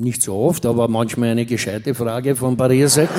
nicht so oft, aber manchmal eine gescheite Frage von Barrierseite.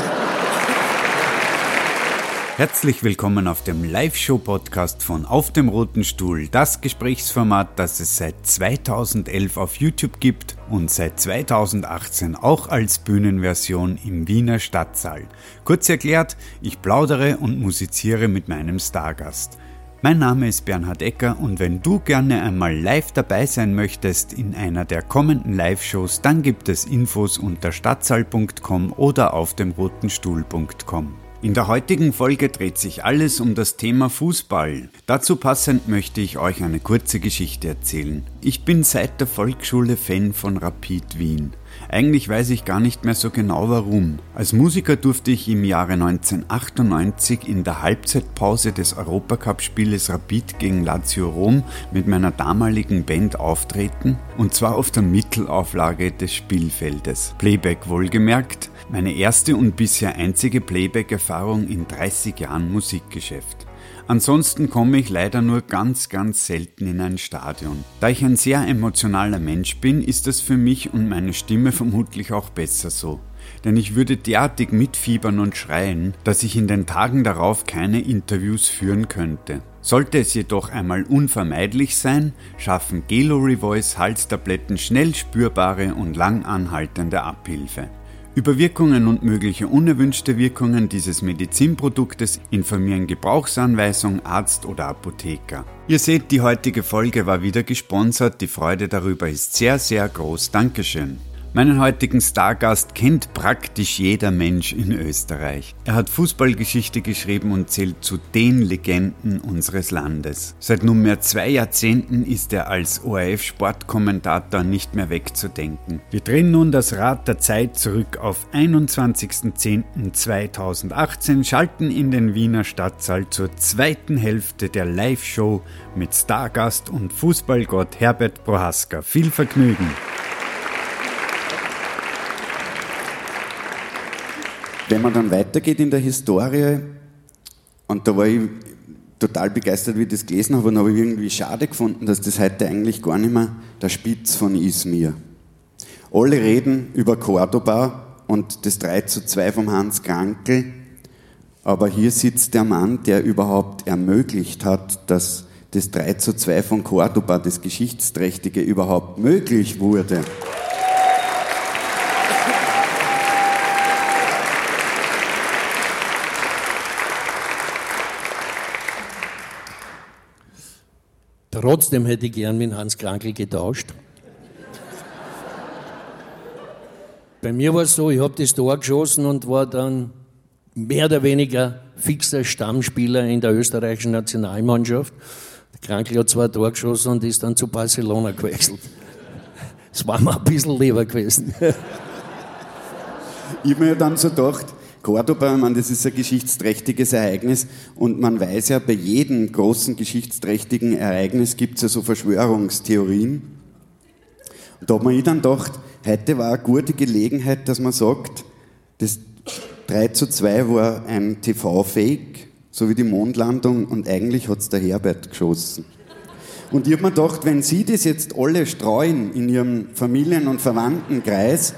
Herzlich willkommen auf dem Live-Show-Podcast von Auf dem Roten Stuhl, das Gesprächsformat, das es seit 2011 auf YouTube gibt und seit 2018 auch als Bühnenversion im Wiener Stadtsaal. Kurz erklärt, ich plaudere und musiziere mit meinem Stargast. Mein Name ist Bernhard Ecker und wenn du gerne einmal live dabei sein möchtest in einer der kommenden Live-Shows, dann gibt es Infos unter stadtsaal.com oder auf dem rotenstuhl.com. In der heutigen Folge dreht sich alles um das Thema Fußball. Dazu passend möchte ich euch eine kurze Geschichte erzählen. Ich bin seit der Volksschule Fan von Rapid Wien. Eigentlich weiß ich gar nicht mehr so genau warum. Als Musiker durfte ich im Jahre 1998 in der Halbzeitpause des Europacup-Spieles Rapid gegen Lazio Rom mit meiner damaligen Band auftreten und zwar auf der Mittelauflage des Spielfeldes. Playback wohlgemerkt, meine erste und bisher einzige Playback-Erfahrung in 30 Jahren Musikgeschäft. Ansonsten komme ich leider nur ganz, ganz selten in ein Stadion. Da ich ein sehr emotionaler Mensch bin, ist das für mich und meine Stimme vermutlich auch besser so. Denn ich würde derartig mitfiebern und schreien, dass ich in den Tagen darauf keine Interviews führen könnte. Sollte es jedoch einmal unvermeidlich sein, schaffen Gelori Voice Halstabletten schnell spürbare und lang anhaltende Abhilfe. Über Wirkungen und mögliche unerwünschte Wirkungen dieses Medizinproduktes informieren Gebrauchsanweisung, Arzt oder Apotheker. Ihr seht, die heutige Folge war wieder gesponsert, die Freude darüber ist sehr, sehr groß. Dankeschön. Meinen heutigen Stargast kennt praktisch jeder Mensch in Österreich. Er hat Fußballgeschichte geschrieben und zählt zu den Legenden unseres Landes. Seit nunmehr zwei Jahrzehnten ist er als ORF-Sportkommentator nicht mehr wegzudenken. Wir drehen nun das Rad der Zeit zurück auf 21.10.2018, schalten in den Wiener Stadtsaal zur zweiten Hälfte der Live-Show mit Stargast und Fußballgott Herbert Prohaska. Viel Vergnügen! Wenn man dann weitergeht in der Historie, und da war ich total begeistert, wie ich das gelesen habe, und habe ich irgendwie schade gefunden, dass das heute eigentlich gar nicht mehr der Spitz von Izmir. Alle reden über Cordoba und das 3 zu 2 vom Hans Krankel, aber hier sitzt der Mann, der überhaupt ermöglicht hat, dass das 3 zu 2 von Cordoba, das Geschichtsträchtige, überhaupt möglich wurde. Trotzdem hätte ich gern mit Hans Krankel getauscht. Bei mir war es so, ich habe das Tor geschossen und war dann mehr oder weniger fixer Stammspieler in der österreichischen Nationalmannschaft. Der Krankel hat zwar Tor geschossen und ist dann zu Barcelona gewechselt. Das war mir ein bisschen lieber gewesen. ich habe mir dann so gedacht, Cordoba, man, das ist ein geschichtsträchtiges Ereignis und man weiß ja, bei jedem großen geschichtsträchtigen Ereignis gibt es ja so Verschwörungstheorien. Und da habe mir dann gedacht, heute war eine gute Gelegenheit, dass man sagt, das 3 zu 2 war ein TV-Fake, so wie die Mondlandung und eigentlich hat es der Herbert geschossen. Und ich habe mir gedacht, wenn Sie das jetzt alle streuen in Ihrem Familien- und Verwandtenkreis,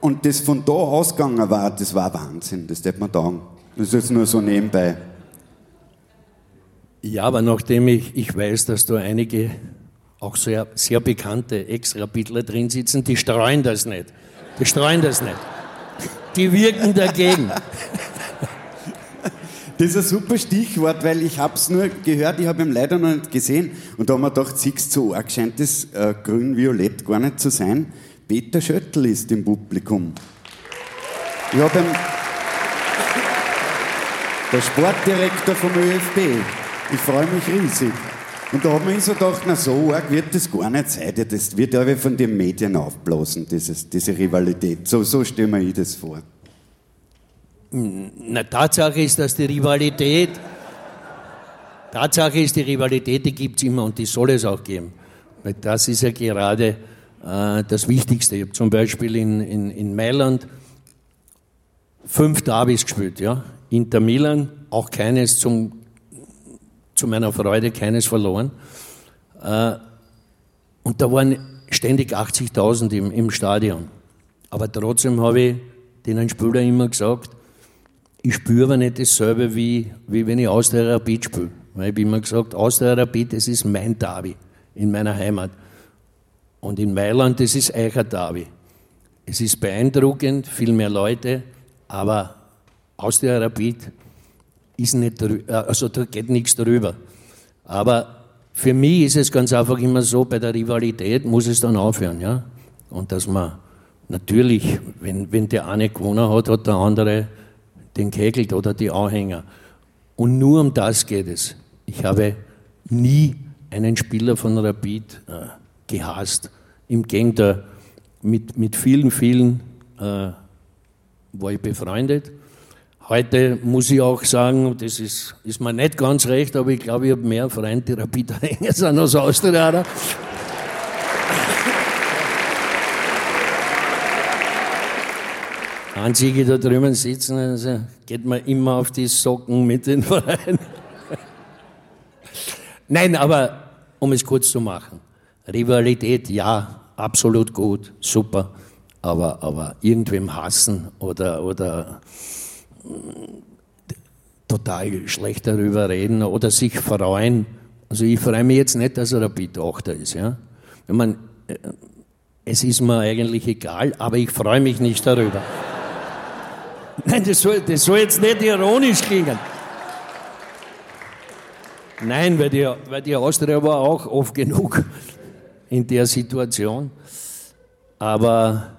und das von da ausgegangen war, das war Wahnsinn, das darf man sagen. Das ist jetzt nur so nebenbei. Ja, aber nachdem ich, ich weiß, dass da einige auch sehr, sehr bekannte Ex-Rapidler drin sitzen, die streuen das nicht. Die streuen das nicht. Die wirken dagegen. Das ist ein super Stichwort, weil ich habe es nur gehört, ich habe ihn leider noch nicht gesehen. Und da haben wir gedacht, siehst du, so arg scheint das äh, grün-violett gar nicht zu sein. Peter Schöttl ist im Publikum. Ich habe der Sportdirektor vom ÖFB. Ich freue mich riesig. Und da habe ich so gedacht, na so arg wird das gar nicht sein. Das wird ja von den Medien aufblasen, dieses, diese Rivalität. So, so stelle mir ich das vor. Na, Tatsache ist, dass die Rivalität, Tatsache ist, die Rivalität, die gibt es immer und die soll es auch geben. Weil das ist ja gerade das Wichtigste. Ich habe zum Beispiel in, in, in Mailand fünf Derbys gespielt. Ja? Inter Milan, auch keines zum, zu meiner Freude, keines verloren. Äh, und da waren ständig 80.000 im, im Stadion. Aber trotzdem habe ich den Spieler immer gesagt, ich spüre aber nicht dasselbe, wie, wie wenn ich aus der Rapid spiele. Weil ich habe immer gesagt, aus der Rapid, das ist mein Derby in meiner Heimat. Und in Mailand, das ist Derby. Es ist beeindruckend, viel mehr Leute, aber aus der Rapid ist nicht, äh, also da geht nichts drüber. Aber für mich ist es ganz einfach immer so, bei der Rivalität muss es dann aufhören, ja. Und dass man natürlich, wenn, wenn der eine gewonnen hat, hat der andere den Kegelt oder die Anhänger. Und nur um das geht es. Ich habe nie einen Spieler von Rapid äh, gehasst. Im Gegenteil, mit, mit vielen, vielen äh, war ich befreundet. Heute muss ich auch sagen, das ist, ist mir nicht ganz recht, aber ich glaube, ich habe mehr Freunde, Rapid-Anhänger sind als Austrianer. Einzige da drüben sitzen, also geht man immer auf die Socken mit den Vereinen. Nein, aber um es kurz zu machen. Rivalität, ja, absolut gut, super. Aber, aber irgendwem hassen oder, oder total schlecht darüber reden oder sich freuen. Also ich freue mich jetzt nicht, dass er Rapid Achter ist. Ja? Wenn man, äh, es ist mir eigentlich egal, aber ich freue mich nicht darüber. Nein, das soll, das soll jetzt nicht ironisch klingen. Nein, weil die, weil die Austria war auch oft genug in der Situation. Aber,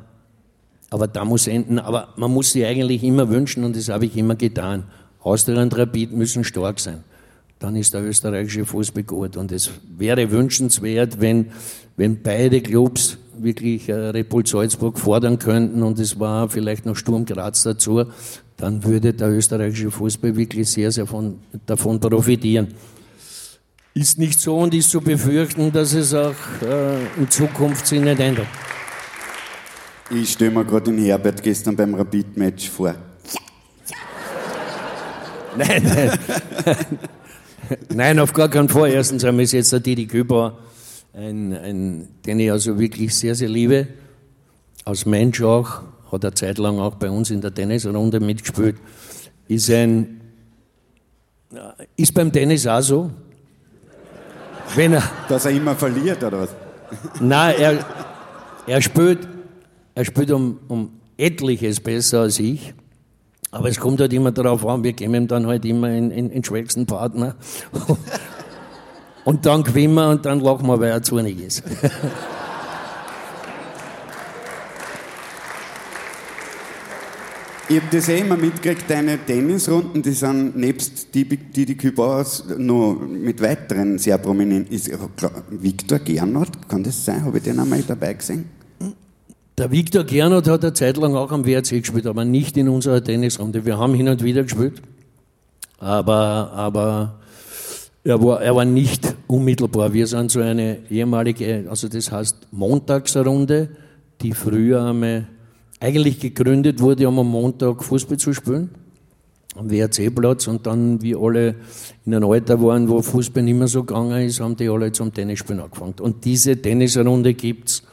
aber da muss enden. Aber man muss sich eigentlich immer wünschen, und das habe ich immer getan. Austria und Rapid müssen stark sein. Dann ist der österreichische Fußball gut. Und es wäre wünschenswert, wenn, wenn beide Clubs wirklich äh, Repul Salzburg fordern könnten und es war vielleicht noch Sturm Graz dazu, dann würde der österreichische Fußball wirklich sehr, sehr von, davon profitieren. Ist nicht so und ist zu befürchten, dass es auch äh, in Zukunft sich nicht ändert. Ich stelle mir gerade den Herbert gestern beim Rapid-Match vor. Nein, nein. nein, auf gar keinen Fall. Erstens einmal ist jetzt der Didi Kübauer ein, ein, den ich also wirklich sehr, sehr liebe, als Mensch auch, hat er Zeit lang auch bei uns in der Tennisrunde mitgespielt, ist ein, ist beim Tennis auch so. Wenn er, Dass er immer verliert, oder was? Nein, er, er spielt, er spielt um, um etliches besser als ich. Aber es kommt halt immer darauf an, wir geben ihm dann halt immer den schwächsten Partner. Und dann gewinnen wir und dann lachen wir, weil er zornig ist. Ich habe das eh immer mitgekriegt, deine Tennisrunden, die sind nebst die, die, die Kübauers noch mit weiteren sehr prominenten. Ist, Viktor Gernot, kann das sein? Habe ich den einmal dabei gesehen? Der Viktor Gernot hat eine Zeit lang auch am WRC gespielt, aber nicht in unserer Tennisrunde. Wir haben hin und wieder gespielt, aber, aber er war, er war nicht unmittelbar. Wir sind so eine ehemalige, also das heißt Montagsrunde, die früher einmal eigentlich gegründet wurde, um am Montag Fußball zu spielen am WRC-Platz und dann, wie alle in einem Alter waren, wo Fußball nicht mehr so gegangen ist, haben die alle zum Tennisspielen angefangen. Und diese Tennisrunde gibt's,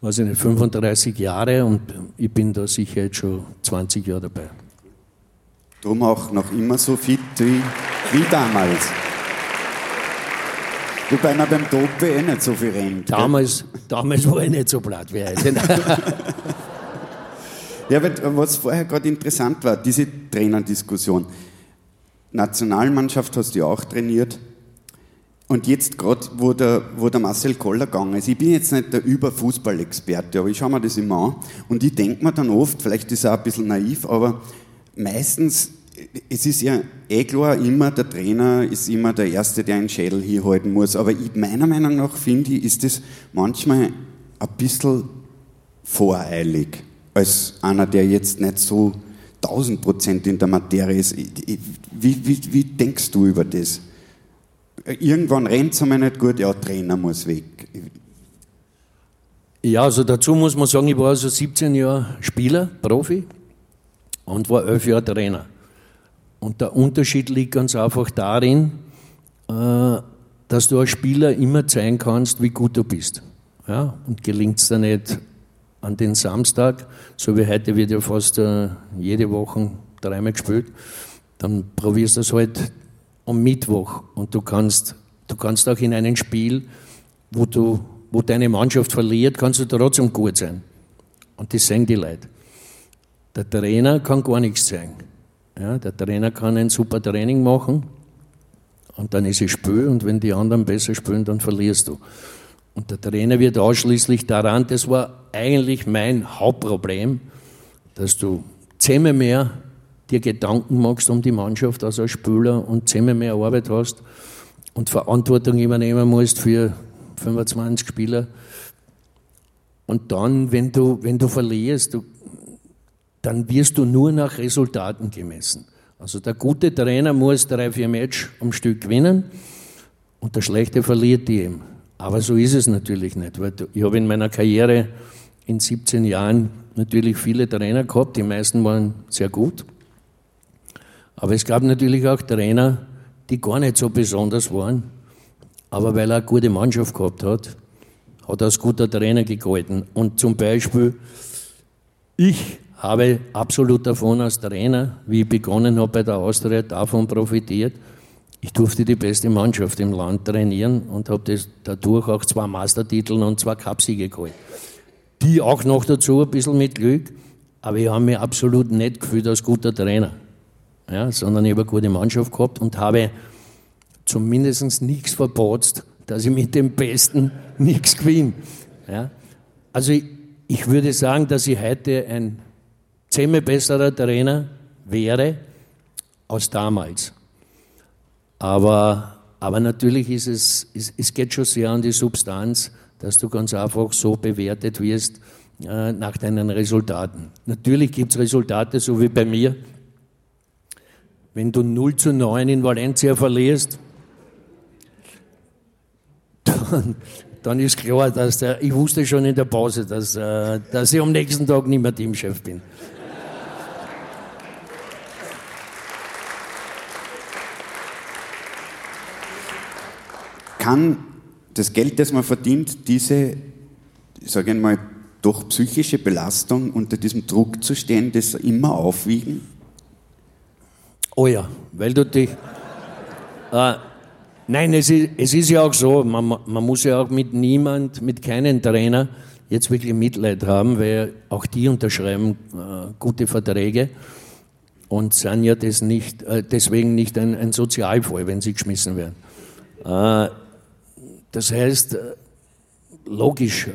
weiß ich nicht, 35 Jahre und ich bin da sicher jetzt schon 20 Jahre dabei. Drum auch noch immer so fit wie, wie damals. Wobei man beim Dope eh nicht so viel rennt. Damals, damals war ich nicht so platt wie heute. ja, was vorher gerade interessant war, diese Trainerdiskussion. Nationalmannschaft hast du ja auch trainiert. Und jetzt gerade, wo der, wo der Marcel Koller gegangen ist, ich bin jetzt nicht der Überfußballexperte, aber ich schaue mir das immer an und ich denke mir dann oft, vielleicht ist es auch ein bisschen naiv, aber meistens es ist ja eh klar, immer der Trainer ist immer der Erste, der einen Schädel hier halten muss. Aber ich, meiner Meinung nach finde ich, ist das manchmal ein bisschen voreilig. Als einer, der jetzt nicht so 1000 Prozent in der Materie ist. Wie, wie, wie denkst du über das? Irgendwann rennt es einmal nicht gut, ja, Trainer muss weg. Ja, also dazu muss man sagen, ich war also 17 Jahre Spieler, Profi und war 11 Jahre Trainer. Und der Unterschied liegt ganz einfach darin, äh, dass du als Spieler immer zeigen kannst, wie gut du bist. Ja, und gelingt es dann nicht an den Samstag, so wie heute wird ja fast äh, jede Woche dreimal gespielt, dann probierst du es halt am Mittwoch und du kannst, du kannst auch in einem Spiel, wo, du, wo deine Mannschaft verliert, kannst du trotzdem gut sein. Und das sehen die Leute. Der Trainer kann gar nichts sagen. Ja, der Trainer kann ein super Training machen und dann ist es Spiel und wenn die anderen besser spielen, dann verlierst du. Und der Trainer wird ausschließlich daran, das war eigentlich mein Hauptproblem, dass du zehnmal mehr dir Gedanken machst um die Mannschaft als als Spieler und zehnmal mehr Arbeit hast und Verantwortung übernehmen musst für 25 Spieler. Und dann, wenn du, wenn du verlierst, du, dann wirst du nur nach Resultaten gemessen. Also der gute Trainer muss drei, vier Match am Stück gewinnen und der schlechte verliert die eben. Aber so ist es natürlich nicht, weil ich habe in meiner Karriere in 17 Jahren natürlich viele Trainer gehabt, die meisten waren sehr gut. Aber es gab natürlich auch Trainer, die gar nicht so besonders waren, aber weil er eine gute Mannschaft gehabt hat, hat er als guter Trainer gegolten. Und zum Beispiel, ich habe absolut davon als Trainer, wie ich begonnen habe bei der Austria, davon profitiert, ich durfte die beste Mannschaft im Land trainieren und habe dadurch auch zwei Meistertitel und zwei Cupsiege geholt. Die auch noch dazu ein bisschen mit Glück, aber ich habe mich absolut nicht gefühlt als guter Trainer, ja, sondern ich habe eine gute Mannschaft gehabt und habe zumindest nichts verpatzt, dass ich mit dem Besten nichts gewinne. Ja. Also ich, ich würde sagen, dass ich heute ein zehnmal besserer Trainer wäre als damals. Aber, aber natürlich ist es, es, es geht schon sehr an die Substanz, dass du ganz einfach so bewertet wirst äh, nach deinen Resultaten. Natürlich gibt es Resultate, so wie bei mir. Wenn du 0 zu 9 in Valencia verlierst, dann, dann ist klar, dass der, ich wusste schon in der Pause, dass, äh, dass ich am nächsten Tag nicht mehr Teamchef bin. Kann das Geld, das man verdient, diese, sage ich mal, doch psychische Belastung unter diesem Druck zu stehen, das immer aufwiegen? Oh ja, weil du dich. Äh, nein, es ist, es ist ja auch so, man, man muss ja auch mit niemand, mit keinem Trainer jetzt wirklich Mitleid haben, weil auch die unterschreiben äh, gute Verträge und sind ja das nicht, äh, deswegen nicht ein, ein, Sozialfall, wenn sie geschmissen werden. Äh, das heißt, äh, logisch,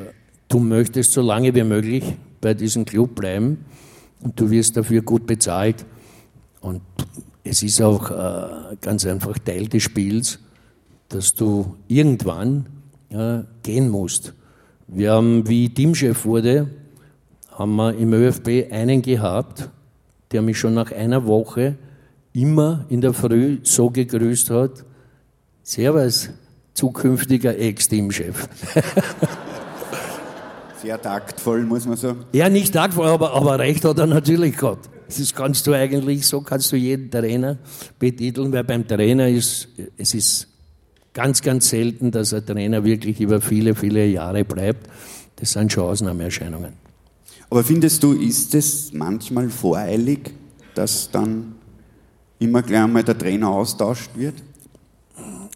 du möchtest so lange wie möglich bei diesem Club bleiben und du wirst dafür gut bezahlt. Und es ist auch äh, ganz einfach Teil des Spiels, dass du irgendwann äh, gehen musst. Wir haben, wie Teamchef wurde, haben wir im ÖFB einen gehabt, der mich schon nach einer Woche immer in der Früh so gegrüßt hat, Servus, zukünftiger Ex-Teamchef. Sehr taktvoll, muss man sagen. Ja, nicht taktvoll, aber, aber recht hat er natürlich gehabt. Das kannst du eigentlich, so kannst du jeden Trainer betiteln, weil beim Trainer ist, es ist ganz, ganz selten, dass ein Trainer wirklich über viele, viele Jahre bleibt. Das sind schon Ausnahmeerscheinungen. Aber findest du, ist es manchmal voreilig, dass dann immer gleich einmal der Trainer austauscht wird?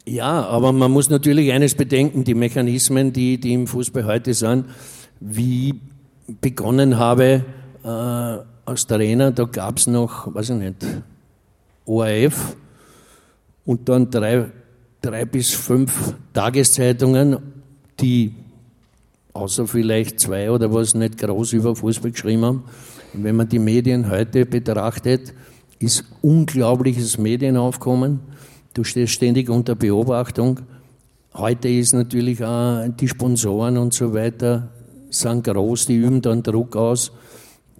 Ja, aber man muss natürlich eines bedenken, die Mechanismen, die, die im Fußball heute sind, wie begonnen habe äh, als Trainer, da gab es noch, weiß ich nicht, ORF und dann drei, drei bis fünf Tageszeitungen, die außer vielleicht zwei oder was nicht groß über Fußball geschrieben haben. Und wenn man die Medien heute betrachtet, ist unglaubliches Medienaufkommen Du stehst ständig unter Beobachtung. Heute ist natürlich auch die Sponsoren und so weiter sind groß, die üben dann Druck aus.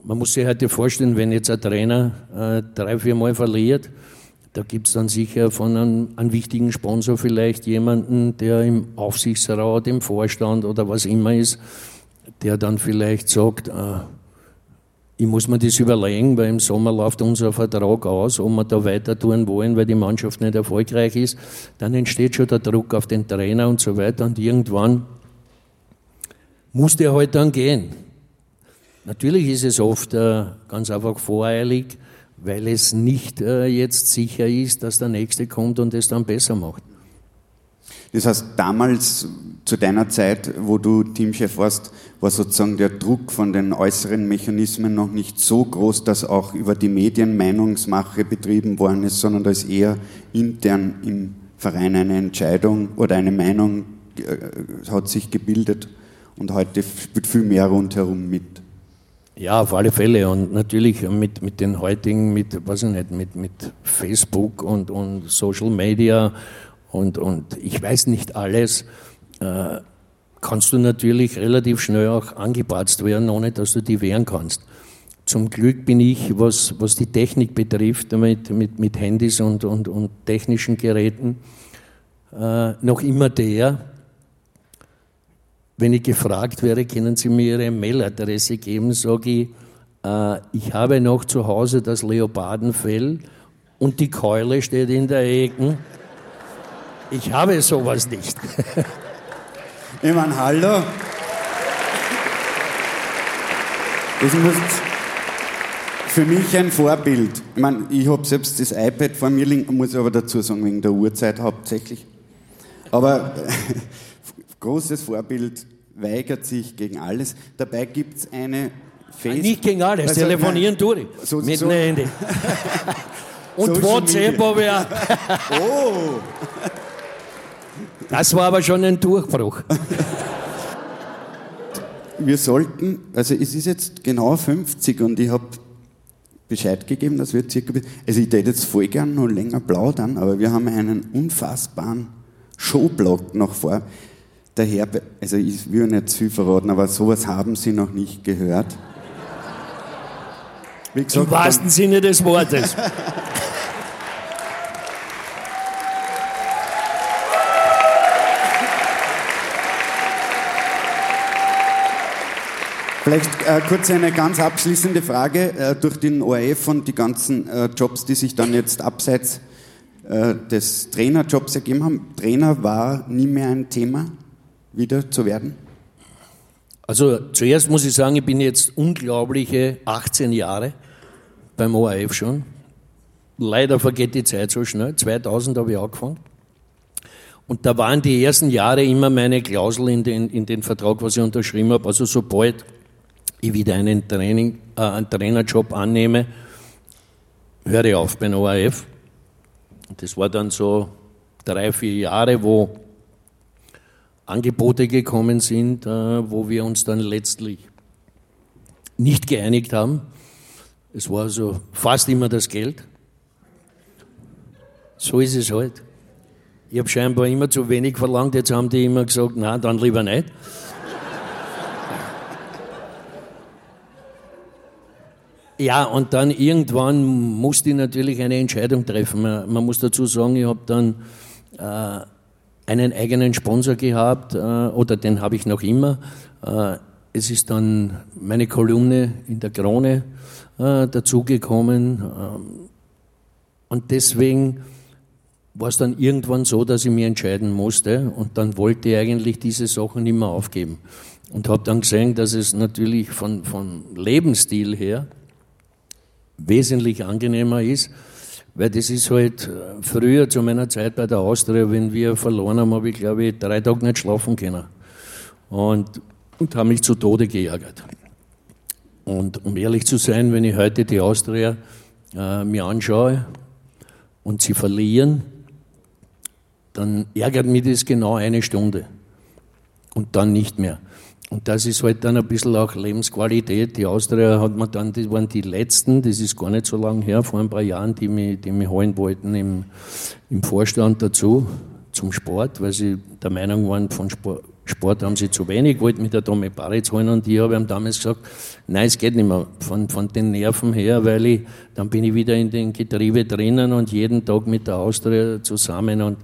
Man muss sich heute vorstellen, wenn jetzt ein Trainer äh, drei, vier Mal verliert, da gibt es dann sicher von einem, einem, wichtigen Sponsor vielleicht jemanden, der im Aufsichtsrat, im Vorstand oder was immer ist, der dann vielleicht sagt, äh, ich muss mir das überlegen, weil im Sommer läuft unser Vertrag aus, ob wir da weiter tun wollen, weil die Mannschaft nicht erfolgreich ist. Dann entsteht schon der Druck auf den Trainer und so weiter. Und irgendwann muss der halt dann gehen. Natürlich ist es oft äh, ganz einfach voreilig, weil es nicht äh, jetzt sicher ist, dass der Nächste kommt und es dann besser macht. Das heißt, damals zu deiner Zeit, wo du Teamchef warst, war sozusagen der Druck von den äußeren Mechanismen noch nicht so groß, dass auch über die Medien Meinungsmache betrieben worden ist, sondern da ist eher intern im Verein eine Entscheidung oder eine Meinung äh, hat sich gebildet und heute spielt viel mehr rundherum mit. Ja, auf alle Fälle. Und natürlich mit, mit den heutigen, mit, weiß ich nicht, mit, mit Facebook und, und Social Media und, und ich weiß nicht alles, äh, kannst du natürlich relativ schnell auch angepatzt werden, ohne dass du die wehren kannst. Zum Glück bin ich, was, was die Technik betrifft, mit, mit, mit Handys und, und, und technischen Geräten, äh, noch immer der, wenn ich gefragt werde, können Sie mir Ihre Mailadresse geben, sage ich, äh, ich habe noch zu Hause das Leopardenfell und die Keule steht in der Ecke. Ich habe sowas nicht. ich meine, hallo. Das muss für mich ein Vorbild. Ich meine, ich habe selbst das iPad vor mir liegen, muss ich aber dazu sagen, wegen der Uhrzeit hauptsächlich. Aber großes Vorbild weigert sich gegen alles. Dabei gibt es eine Face Nicht gegen alles, also, telefonieren tue ich. So, mit so. Handy. Und Social WhatsApp habe ich auch. oh! Das war aber schon ein Durchbruch. Wir sollten, also es ist jetzt genau 50 und ich habe Bescheid gegeben, dass wir circa, also ich hätte jetzt voll gern noch länger plaudern, aber wir haben einen unfassbaren Showblock noch vor. Daher, also ich will nicht zu viel verraten, aber sowas haben Sie noch nicht gehört. Gesagt, Im wahrsten Sinne des Wortes. Vielleicht äh, kurz eine ganz abschließende Frage. Äh, durch den ORF und die ganzen äh, Jobs, die sich dann jetzt abseits äh, des Trainerjobs ergeben haben, Trainer war nie mehr ein Thema, wieder zu werden? Also zuerst muss ich sagen, ich bin jetzt unglaubliche 18 Jahre beim ORF schon. Leider vergeht die Zeit so schnell. 2000 habe ich angefangen. Und da waren die ersten Jahre immer meine Klausel in den, in den Vertrag, was ich unterschrieben habe. Also sobald ich wieder einen, Training, äh, einen Trainerjob annehme, höre ich auf beim ORF. Das war dann so drei, vier Jahre, wo Angebote gekommen sind, äh, wo wir uns dann letztlich nicht geeinigt haben. Es war so fast immer das Geld. So ist es halt. Ich habe scheinbar immer zu wenig verlangt, jetzt haben die immer gesagt, na, dann lieber nicht. Ja, und dann irgendwann musste ich natürlich eine Entscheidung treffen. Man, muss dazu sagen, ich habe dann äh, einen eigenen Sponsor gehabt, äh, oder den habe ich noch immer. Äh, es ist dann meine Kolumne in der Krone äh, dazugekommen. Ähm, und deswegen war es dann irgendwann so, dass ich mich entscheiden musste. Und dann wollte ich eigentlich diese Sachen nicht mehr aufgeben. Und habe dann gesehen, dass es natürlich von, von Lebensstil her wesentlich angenehmer ist, weil das ist halt äh, früher zu meiner Zeit bei der Austria, wenn wir verloren haben, habe ich glaube ich drei Tage nicht schlafen können und, und habe mich zu Tode geärgert. Und um ehrlich zu sein, wenn ich heute die Austria äh, mir anschaue und sie verlieren, dann ärgert mich das genau eine Stunde und dann nicht mehr. Und das ist halt dann ein bisschen auch Lebensqualität. Die Austria hat man dann, das waren die letzten, das ist gar nicht so lange her, vor ein paar Jahren, die mich, die mich holen wollten im, im Vorstand dazu, zum Sport, weil sie der Meinung waren, von Sport, Sport haben sie zu wenig, wollten mit der Tommy Baritz holen und ich habe ihm damals gesagt, nein, es geht nicht mehr von, von den Nerven her, weil ich, dann bin ich wieder in den Getriebe drinnen und jeden Tag mit der Austria zusammen und,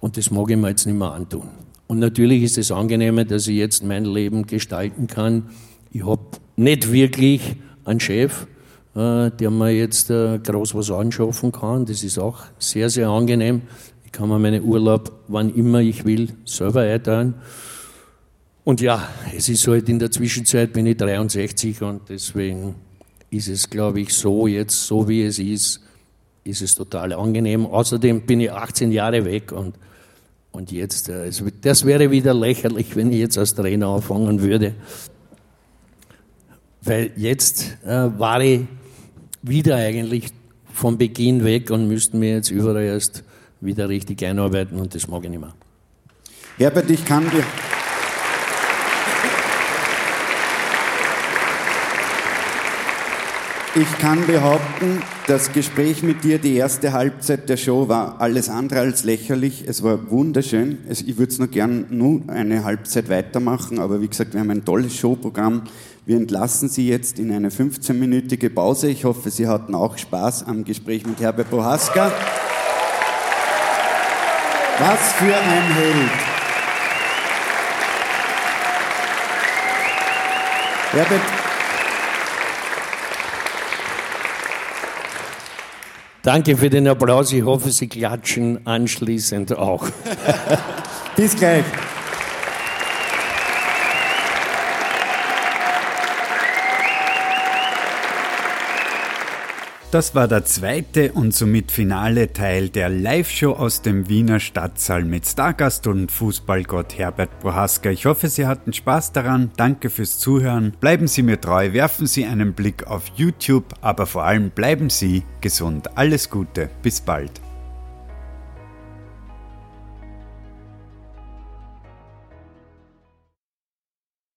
und das mag ich mir jetzt nicht mehr antun. Und natürlich ist es angenehmer, dass ich jetzt mein Leben gestalten kann. Ich habe nicht wirklich einen Chef, äh, der mir jetzt äh, groß was anschaffen kann. Das ist auch sehr, sehr angenehm. Ich kann mir meinen Urlaub, wann immer ich will, selber einteilen. Und ja, es ist halt in der Zwischenzeit bin ich 63 und deswegen ist es, glaube ich, so jetzt, so wie es ist, ist es total angenehm. Außerdem bin ich 18 Jahre weg und, und jetzt, also das wäre wieder lächerlich, wenn ich jetzt als Trainer anfangen würde. Weil jetzt äh, war ich wieder eigentlich vom Beginn weg und müssten mir jetzt überall erst wieder richtig einarbeiten und das mag ich nicht mehr. Herbert, ich kann dir. Ich kann behaupten, das Gespräch mit dir, die erste Halbzeit der Show war alles andere als lächerlich. Es war wunderschön. Ich würde es noch gern nur eine Halbzeit weitermachen, aber wie gesagt, wir haben ein tolles Showprogramm. Wir entlassen Sie jetzt in eine 15-minütige Pause. Ich hoffe, Sie hatten auch Spaß am Gespräch mit Herbert Bohaska. Was für ein Held. Herbert, Danke für den Applaus. Ich hoffe, Sie klatschen anschließend auch. Bis gleich. Das war der zweite und somit finale Teil der Live-Show aus dem Wiener Stadtsaal mit Stargast und Fußballgott Herbert Prohaska. Ich hoffe, Sie hatten Spaß daran. Danke fürs Zuhören. Bleiben Sie mir treu, werfen Sie einen Blick auf YouTube, aber vor allem bleiben Sie gesund. Alles Gute, bis bald.